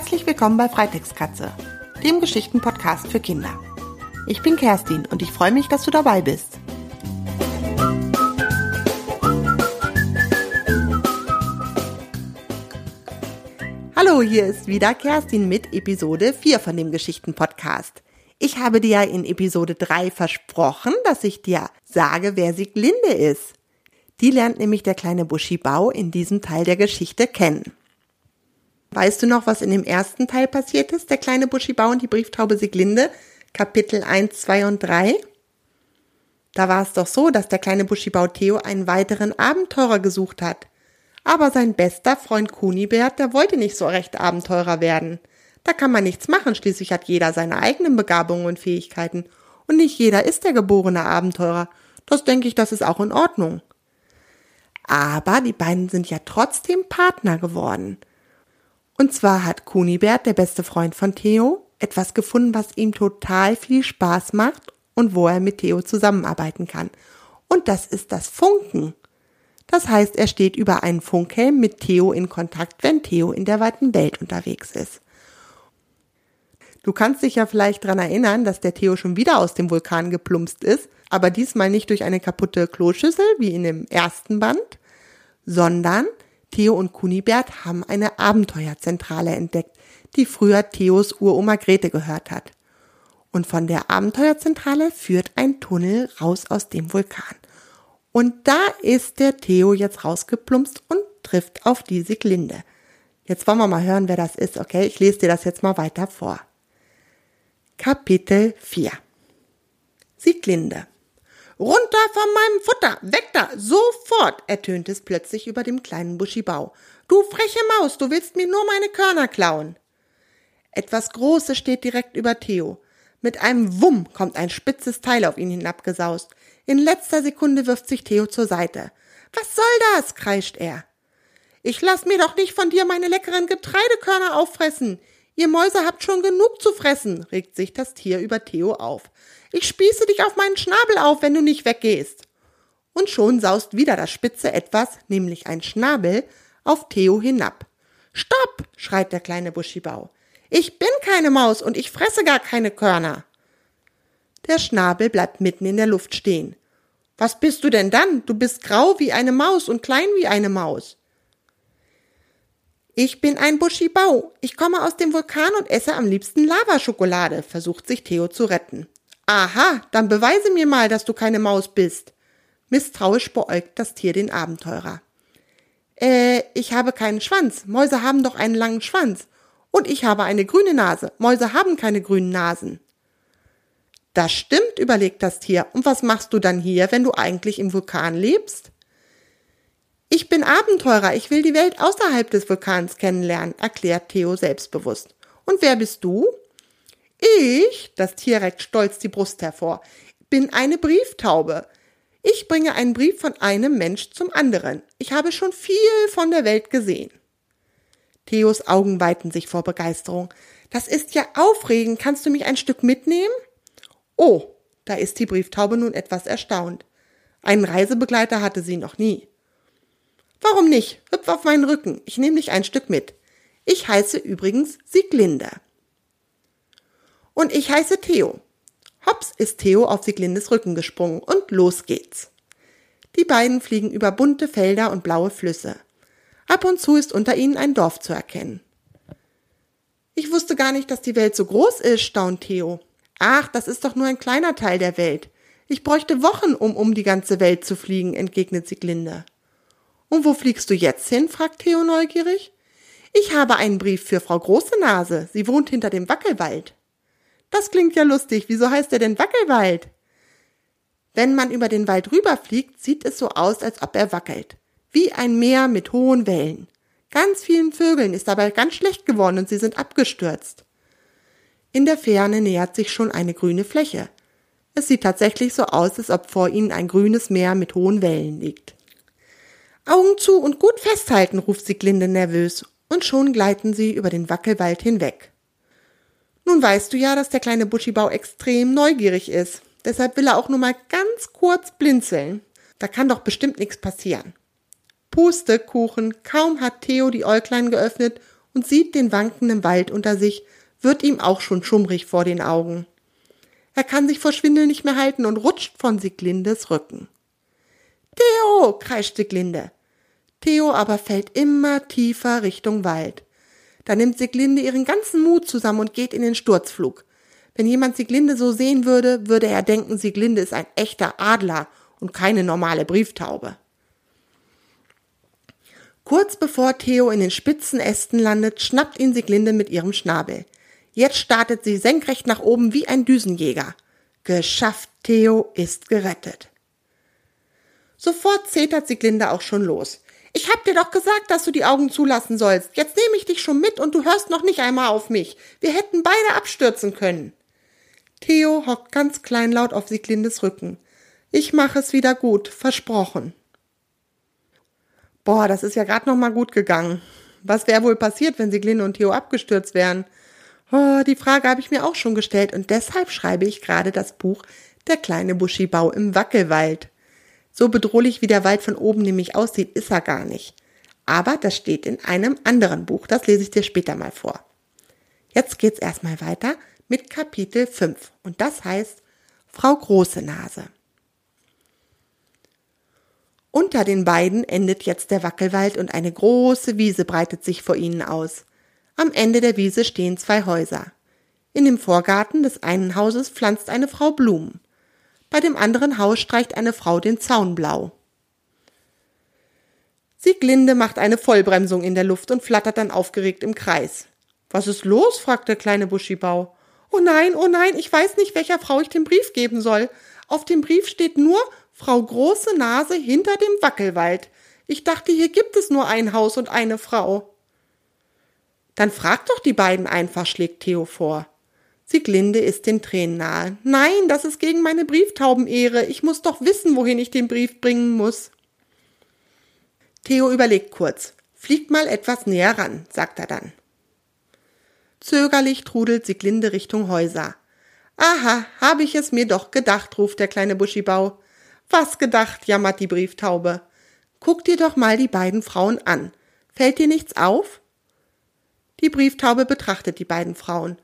Herzlich willkommen bei Freitextkatze, dem Geschichtenpodcast für Kinder. Ich bin Kerstin und ich freue mich, dass du dabei bist. Hallo, hier ist wieder Kerstin mit Episode 4 von dem Geschichtenpodcast. Ich habe dir in Episode 3 versprochen, dass ich dir sage, wer Sieglinde ist. Die lernt nämlich der kleine Buschibau in diesem Teil der Geschichte kennen. Weißt du noch, was in dem ersten Teil passiert ist? Der kleine Buschibau und die Brieftaube Sieglinde, Kapitel 1, 2 und 3? Da war es doch so, dass der kleine Buschibau Theo einen weiteren Abenteurer gesucht hat. Aber sein bester Freund Kunibert, der wollte nicht so recht Abenteurer werden. Da kann man nichts machen, schließlich hat jeder seine eigenen Begabungen und Fähigkeiten. Und nicht jeder ist der geborene Abenteurer. Das denke ich, das ist auch in Ordnung. Aber die beiden sind ja trotzdem Partner geworden. Und zwar hat Kunibert, der beste Freund von Theo, etwas gefunden, was ihm total viel Spaß macht und wo er mit Theo zusammenarbeiten kann. Und das ist das Funken. Das heißt, er steht über einen Funkhelm mit Theo in Kontakt, wenn Theo in der weiten Welt unterwegs ist. Du kannst dich ja vielleicht dran erinnern, dass der Theo schon wieder aus dem Vulkan geplumpst ist, aber diesmal nicht durch eine kaputte Kloschüssel wie in dem ersten Band, sondern Theo und Kunibert haben eine Abenteuerzentrale entdeckt, die früher Theos Uroma Grete gehört hat. Und von der Abenteuerzentrale führt ein Tunnel raus aus dem Vulkan. Und da ist der Theo jetzt rausgeplumpst und trifft auf die Siglinde. Jetzt wollen wir mal hören, wer das ist, okay? Ich lese dir das jetzt mal weiter vor. Kapitel 4 Sieglinde Runter von meinem Futter! Weg da! Sofort! ertönte es plötzlich über dem kleinen Buschibau. Du freche Maus, du willst mir nur meine Körner klauen! Etwas Großes steht direkt über Theo. Mit einem Wumm kommt ein spitzes Teil auf ihn hinabgesaust. In letzter Sekunde wirft sich Theo zur Seite. Was soll das? kreischt er. Ich lass mir doch nicht von dir meine leckeren Getreidekörner auffressen. Ihr Mäuse habt schon genug zu fressen, regt sich das Tier über Theo auf. Ich spieße dich auf meinen Schnabel auf, wenn du nicht weggehst. Und schon saust wieder das spitze Etwas, nämlich ein Schnabel, auf Theo hinab. Stopp! schreit der kleine Buschibau. Ich bin keine Maus und ich fresse gar keine Körner. Der Schnabel bleibt mitten in der Luft stehen. Was bist du denn dann? Du bist grau wie eine Maus und klein wie eine Maus. Ich bin ein Buschibau. Ich komme aus dem Vulkan und esse am liebsten Lavaschokolade, versucht sich Theo zu retten. Aha, dann beweise mir mal, dass du keine Maus bist. Misstrauisch beäugt das Tier den Abenteurer. Äh, ich habe keinen Schwanz. Mäuse haben doch einen langen Schwanz. Und ich habe eine grüne Nase. Mäuse haben keine grünen Nasen. Das stimmt, überlegt das Tier. Und was machst du dann hier, wenn du eigentlich im Vulkan lebst? Ich bin Abenteurer, ich will die Welt außerhalb des Vulkans kennenlernen, erklärt Theo selbstbewusst. Und wer bist du? Ich, das Tier reckt stolz die Brust hervor, bin eine Brieftaube. Ich bringe einen Brief von einem Mensch zum anderen. Ich habe schon viel von der Welt gesehen. Theos Augen weiten sich vor Begeisterung. Das ist ja aufregend. Kannst du mich ein Stück mitnehmen? Oh, da ist die Brieftaube nun etwas erstaunt. Einen Reisebegleiter hatte sie noch nie. Warum nicht? Hüpf auf meinen Rücken. Ich nehme dich ein Stück mit. Ich heiße übrigens Sieglinde. Und ich heiße Theo. Hops ist Theo auf Sieglindes Rücken gesprungen und los geht's. Die beiden fliegen über bunte Felder und blaue Flüsse. Ab und zu ist unter ihnen ein Dorf zu erkennen. Ich wusste gar nicht, dass die Welt so groß ist, staunt Theo. Ach, das ist doch nur ein kleiner Teil der Welt. Ich bräuchte Wochen, um um die ganze Welt zu fliegen, entgegnet Sieglinde. Und wo fliegst du jetzt hin? fragt Theo neugierig. Ich habe einen Brief für Frau Große Nase. Sie wohnt hinter dem Wackelwald. Das klingt ja lustig. Wieso heißt er denn Wackelwald? Wenn man über den Wald rüberfliegt, sieht es so aus, als ob er wackelt. Wie ein Meer mit hohen Wellen. Ganz vielen Vögeln ist dabei ganz schlecht geworden und sie sind abgestürzt. In der Ferne nähert sich schon eine grüne Fläche. Es sieht tatsächlich so aus, als ob vor ihnen ein grünes Meer mit hohen Wellen liegt. Augen zu und gut festhalten, ruft Sieglinde nervös, und schon gleiten sie über den Wackelwald hinweg. Nun weißt du ja, dass der kleine Buschibau extrem neugierig ist. Deshalb will er auch nur mal ganz kurz blinzeln. Da kann doch bestimmt nichts passieren. Pustekuchen, kaum hat Theo die Äuglein geöffnet und sieht den wankenden Wald unter sich, wird ihm auch schon schummrig vor den Augen. Er kann sich vor Schwindel nicht mehr halten und rutscht von Siglindes Rücken. Theo, kreischt Siglinde. Theo aber fällt immer tiefer Richtung Wald. Da nimmt Siglinde ihren ganzen Mut zusammen und geht in den Sturzflug. Wenn jemand Siglinde so sehen würde, würde er denken, Siglinde ist ein echter Adler und keine normale Brieftaube. Kurz bevor Theo in den spitzen Ästen landet, schnappt ihn Siglinde mit ihrem Schnabel. Jetzt startet sie senkrecht nach oben wie ein Düsenjäger. Geschafft, Theo ist gerettet. Sofort zetert Siglinde auch schon los. Ich hab dir doch gesagt, dass du die Augen zulassen sollst. Jetzt nehme ich dich schon mit und du hörst noch nicht einmal auf mich. Wir hätten beide abstürzen können. Theo hockt ganz kleinlaut auf Siglindes Rücken. Ich mache es wieder gut, versprochen. Boah, das ist ja gerade noch mal gut gegangen. Was wäre wohl passiert, wenn Siglinde und Theo abgestürzt wären? Oh, die Frage habe ich mir auch schon gestellt und deshalb schreibe ich gerade das Buch Der kleine Buschibau im Wackelwald. So bedrohlich wie der Wald von oben nämlich aussieht, ist er gar nicht. Aber das steht in einem anderen Buch, das lese ich dir später mal vor. Jetzt geht's erstmal weiter mit Kapitel 5 und das heißt Frau Große Nase. Unter den beiden endet jetzt der Wackelwald und eine große Wiese breitet sich vor ihnen aus. Am Ende der Wiese stehen zwei Häuser. In dem Vorgarten des einen Hauses pflanzt eine Frau Blumen. Bei dem anderen Haus streicht eine Frau den Zaun blau. Sieglinde macht eine Vollbremsung in der Luft und flattert dann aufgeregt im Kreis. Was ist los? fragt der kleine Buschibau. Oh nein, oh nein, ich weiß nicht, welcher Frau ich den Brief geben soll. Auf dem Brief steht nur Frau Große Nase hinter dem Wackelwald. Ich dachte, hier gibt es nur ein Haus und eine Frau. Dann frag doch die beiden einfach, schlägt Theo vor. Sieglinde ist den Tränen nahe. Nein, das ist gegen meine Brieftaubenehre. Ich muss doch wissen, wohin ich den Brief bringen muss. Theo überlegt kurz. Fliegt mal etwas näher ran, sagt er dann. Zögerlich trudelt Sieglinde Richtung Häuser. Aha, habe ich es mir doch gedacht, ruft der kleine Buschibau. Was gedacht, jammert die Brieftaube. Guck dir doch mal die beiden Frauen an. Fällt dir nichts auf? Die Brieftaube betrachtet die beiden Frauen.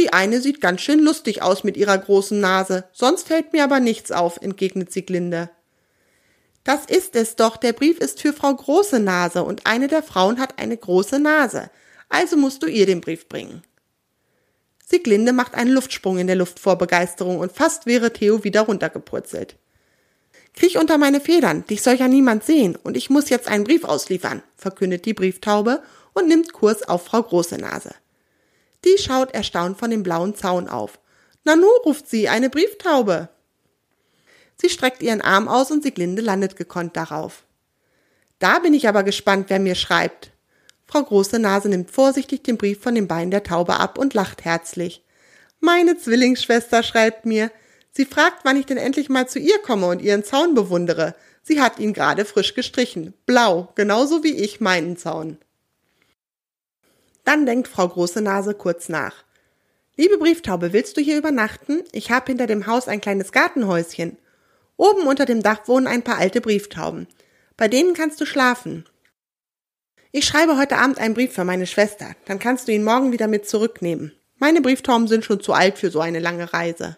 Die eine sieht ganz schön lustig aus mit ihrer großen Nase, sonst fällt mir aber nichts auf, entgegnet Sieglinde. Das ist es doch, der Brief ist für Frau Große Nase und eine der Frauen hat eine große Nase, also musst du ihr den Brief bringen. Sieglinde macht einen Luftsprung in der Luft vor Begeisterung und fast wäre Theo wieder runtergepurzelt. Kriech unter meine Federn, dich soll ja niemand sehen, und ich muss jetzt einen Brief ausliefern, verkündet die Brieftaube und nimmt Kurs auf Frau Große Nase. Die schaut erstaunt von dem blauen Zaun auf. Nanu, ruft sie, eine Brieftaube. Sie streckt ihren Arm aus und Sieglinde landet gekonnt darauf. Da bin ich aber gespannt, wer mir schreibt. Frau Große Nase nimmt vorsichtig den Brief von dem Bein der Taube ab und lacht herzlich. Meine Zwillingsschwester schreibt mir, Sie fragt, wann ich denn endlich mal zu ihr komme und ihren Zaun bewundere. Sie hat ihn gerade frisch gestrichen. Blau, genauso wie ich meinen Zaun. Dann denkt Frau Große Nase kurz nach. Liebe Brieftaube, willst du hier übernachten? Ich habe hinter dem Haus ein kleines Gartenhäuschen. Oben unter dem Dach wohnen ein paar alte Brieftauben. Bei denen kannst du schlafen. Ich schreibe heute Abend einen Brief für meine Schwester. Dann kannst du ihn morgen wieder mit zurücknehmen. Meine Brieftauben sind schon zu alt für so eine lange Reise.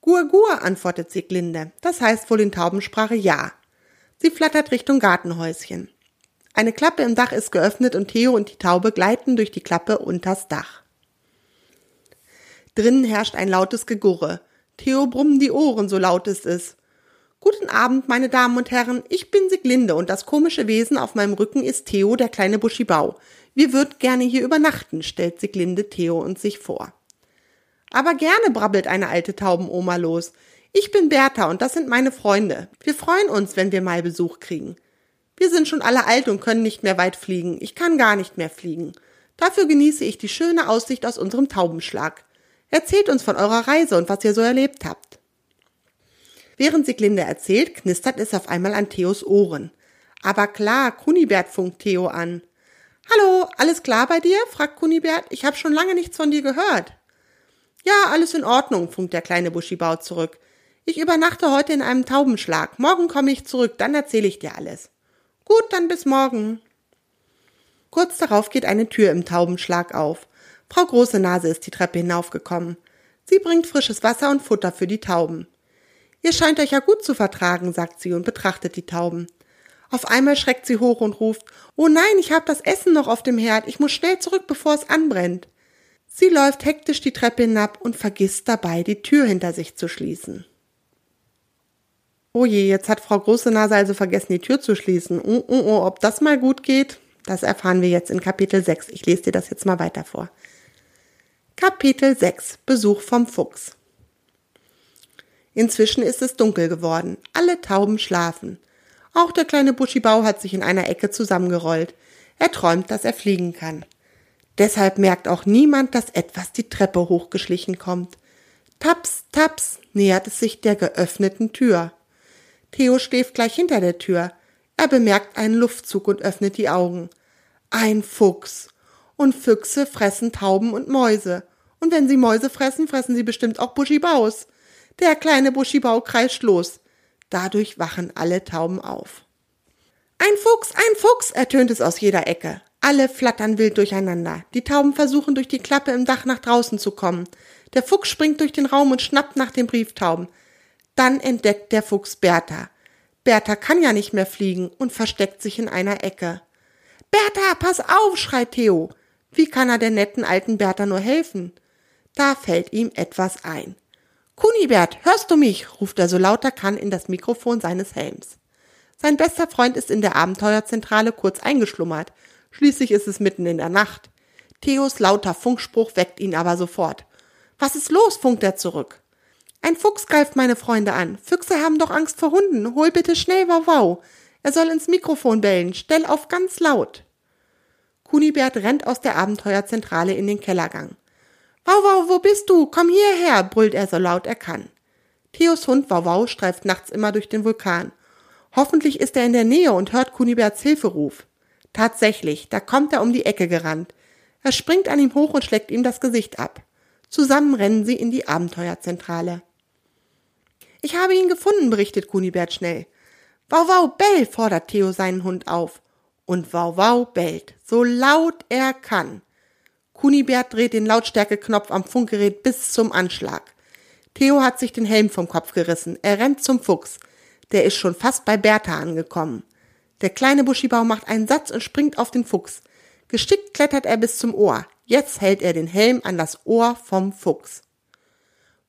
Gur, gur, antwortet Sieglinde. Das heißt wohl in Taubensprache ja. Sie flattert Richtung Gartenhäuschen. Eine Klappe im Dach ist geöffnet und Theo und die Taube gleiten durch die Klappe unters Dach. Drinnen herrscht ein lautes Gegurre. Theo brummen die Ohren, so laut es ist. Guten Abend, meine Damen und Herren. Ich bin Sieglinde und das komische Wesen auf meinem Rücken ist Theo, der kleine Buschibau. Wir würden gerne hier übernachten, stellt Sieglinde Theo und sich vor. Aber gerne brabbelt eine alte Taubenoma los. Ich bin Bertha und das sind meine Freunde. Wir freuen uns, wenn wir mal Besuch kriegen. Wir sind schon alle alt und können nicht mehr weit fliegen. Ich kann gar nicht mehr fliegen. Dafür genieße ich die schöne Aussicht aus unserem Taubenschlag. Erzählt uns von eurer Reise und was ihr so erlebt habt. Während Sieglinde erzählt, knistert es auf einmal an Theos Ohren. Aber klar, Kunibert funkt Theo an. Hallo, alles klar bei dir? fragt Kunibert. Ich habe schon lange nichts von dir gehört. Ja, alles in Ordnung, funkt der kleine Buschibau zurück. Ich übernachte heute in einem Taubenschlag. Morgen komme ich zurück, dann erzähle ich dir alles. Gut, dann bis morgen. Kurz darauf geht eine Tür im Taubenschlag auf. Frau Große Nase ist die Treppe hinaufgekommen. Sie bringt frisches Wasser und Futter für die Tauben. Ihr scheint euch ja gut zu vertragen, sagt sie und betrachtet die Tauben. Auf einmal schreckt sie hoch und ruft Oh nein, ich hab das Essen noch auf dem Herd, ich muss schnell zurück, bevor es anbrennt. Sie läuft hektisch die Treppe hinab und vergisst dabei, die Tür hinter sich zu schließen. Oh je, jetzt hat Frau Große Nase also vergessen, die Tür zu schließen. Oh, oh, oh, ob das mal gut geht, das erfahren wir jetzt in Kapitel 6. Ich lese dir das jetzt mal weiter vor. Kapitel 6 Besuch vom Fuchs Inzwischen ist es dunkel geworden. Alle Tauben schlafen. Auch der kleine Buschibau hat sich in einer Ecke zusammengerollt. Er träumt, dass er fliegen kann. Deshalb merkt auch niemand, dass etwas die Treppe hochgeschlichen kommt. Taps, taps nähert es sich der geöffneten Tür. Theo schläft gleich hinter der Tür. Er bemerkt einen Luftzug und öffnet die Augen. Ein Fuchs. Und Füchse fressen Tauben und Mäuse. Und wenn sie Mäuse fressen, fressen sie bestimmt auch Buschibaus. Der kleine Buschibau kreischt los. Dadurch wachen alle Tauben auf. Ein Fuchs, ein Fuchs, ertönt es aus jeder Ecke. Alle flattern wild durcheinander. Die Tauben versuchen durch die Klappe im Dach nach draußen zu kommen. Der Fuchs springt durch den Raum und schnappt nach den Brieftauben. Dann entdeckt der Fuchs Bertha. Bertha kann ja nicht mehr fliegen und versteckt sich in einer Ecke. Bertha, pass auf, schreit Theo. Wie kann er der netten alten Bertha nur helfen? Da fällt ihm etwas ein. Kunibert, hörst du mich? ruft er so laut er kann in das Mikrofon seines Helms. Sein bester Freund ist in der Abenteuerzentrale kurz eingeschlummert. Schließlich ist es mitten in der Nacht. Theos lauter Funkspruch weckt ihn aber sofort. Was ist los? funkt er zurück. Ein Fuchs greift meine Freunde an. Füchse haben doch Angst vor Hunden. Hol bitte schnell Wow. Er soll ins Mikrofon bellen. Stell auf ganz laut. Kunibert rennt aus der Abenteuerzentrale in den Kellergang. Wow, wo bist du? Komm hierher, brüllt er so laut er kann. Theos Hund Wow streift nachts immer durch den Vulkan. Hoffentlich ist er in der Nähe und hört Kuniberts Hilferuf. Tatsächlich, da kommt er um die Ecke gerannt. Er springt an ihm hoch und schlägt ihm das Gesicht ab. Zusammen rennen sie in die Abenteuerzentrale. Ich habe ihn gefunden, berichtet Kunibert schnell. Wow, wow, bell, fordert Theo seinen Hund auf. Und Wow, wow bellt, so laut er kann. Kunibert dreht den Lautstärkeknopf am Funkgerät bis zum Anschlag. Theo hat sich den Helm vom Kopf gerissen. Er rennt zum Fuchs. Der ist schon fast bei Bertha angekommen. Der kleine Buschibau macht einen Satz und springt auf den Fuchs. Geschickt klettert er bis zum Ohr. Jetzt hält er den Helm an das Ohr vom Fuchs.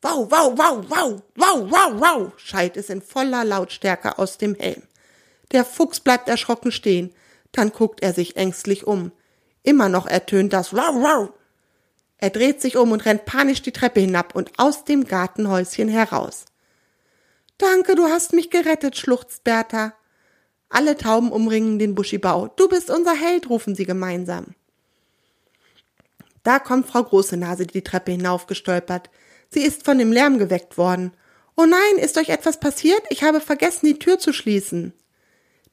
Wow, wow, wow, wow, wow, wow, wow, schallt es in voller Lautstärke aus dem Helm. Der Fuchs bleibt erschrocken stehen, dann guckt er sich ängstlich um. Immer noch ertönt das wow, wow. Er dreht sich um und rennt panisch die Treppe hinab und aus dem Gartenhäuschen heraus. Danke, du hast mich gerettet, schluchzt Bertha. Alle Tauben umringen den Buschibau. Du bist unser Held, rufen sie gemeinsam. Da kommt Frau Große Nase die Treppe hinaufgestolpert. Sie ist von dem Lärm geweckt worden. Oh nein, ist euch etwas passiert? Ich habe vergessen, die Tür zu schließen.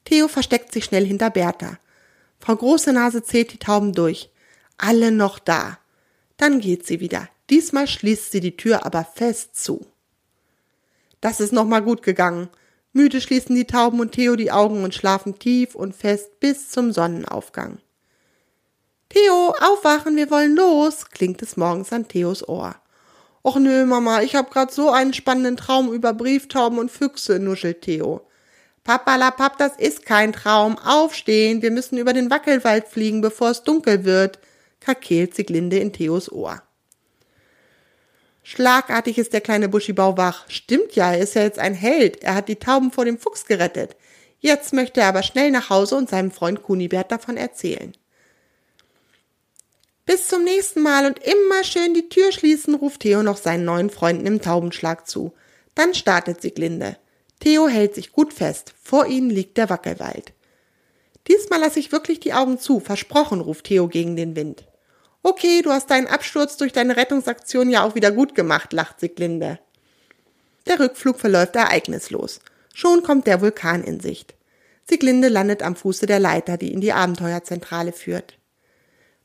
Theo versteckt sich schnell hinter Bertha. Frau Große Nase zählt die Tauben durch. Alle noch da. Dann geht sie wieder. Diesmal schließt sie die Tür aber fest zu. Das ist noch mal gut gegangen. Müde schließen die Tauben und Theo die Augen und schlafen tief und fest bis zum Sonnenaufgang. Theo, aufwachen, wir wollen los, klingt es morgens an Theos Ohr. Och nö, Mama, ich hab grad so einen spannenden Traum über Brieftauben und Füchse, nuschelt Theo. Papalapap, das ist kein Traum. Aufstehen, wir müssen über den Wackelwald fliegen, bevor es dunkel wird, krakeelt Sieglinde in Theos Ohr. Schlagartig ist der kleine Buschibau wach. Stimmt ja, er ist ja jetzt ein Held. Er hat die Tauben vor dem Fuchs gerettet. Jetzt möchte er aber schnell nach Hause und seinem Freund Kunibert davon erzählen. Bis zum nächsten Mal und immer schön die Tür schließen, ruft Theo noch seinen neuen Freunden im Taubenschlag zu. Dann startet Sieglinde. Theo hält sich gut fest. Vor ihnen liegt der Wackelwald. Diesmal lasse ich wirklich die Augen zu. Versprochen, ruft Theo gegen den Wind. Okay, du hast deinen Absturz durch deine Rettungsaktion ja auch wieder gut gemacht, lacht Sieglinde. Der Rückflug verläuft ereignislos. Schon kommt der Vulkan in Sicht. Sieglinde landet am Fuße der Leiter, die in die Abenteuerzentrale führt.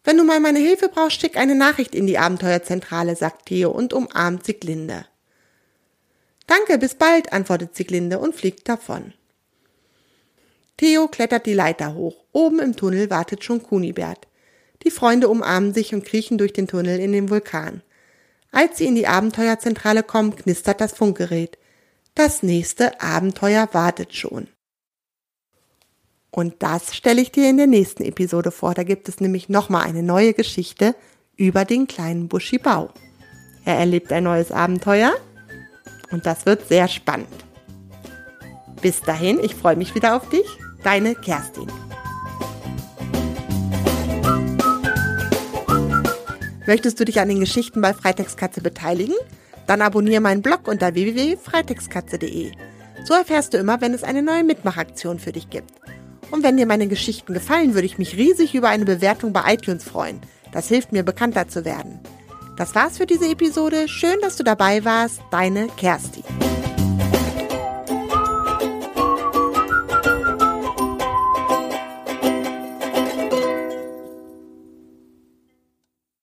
Wenn du mal meine Hilfe brauchst, schick eine Nachricht in die Abenteuerzentrale, sagt Theo und umarmt Sieglinde. Danke, bis bald, antwortet Sieglinde und fliegt davon. Theo klettert die Leiter hoch. Oben im Tunnel wartet schon Kunibert. Die Freunde umarmen sich und kriechen durch den Tunnel in den Vulkan. Als sie in die Abenteuerzentrale kommen, knistert das Funkgerät. Das nächste Abenteuer wartet schon. Und das stelle ich dir in der nächsten Episode vor. Da gibt es nämlich nochmal eine neue Geschichte über den kleinen Buschibau. Er erlebt ein neues Abenteuer und das wird sehr spannend. Bis dahin, ich freue mich wieder auf dich. Deine Kerstin. Möchtest du dich an den Geschichten bei Freitextkatze beteiligen? Dann abonniere meinen Blog unter www.freitextkatze.de. So erfährst du immer, wenn es eine neue Mitmachaktion für dich gibt. Und wenn dir meine Geschichten gefallen, würde ich mich riesig über eine Bewertung bei iTunes freuen. Das hilft mir, bekannter zu werden. Das war's für diese Episode. Schön, dass du dabei warst. Deine Kerstin.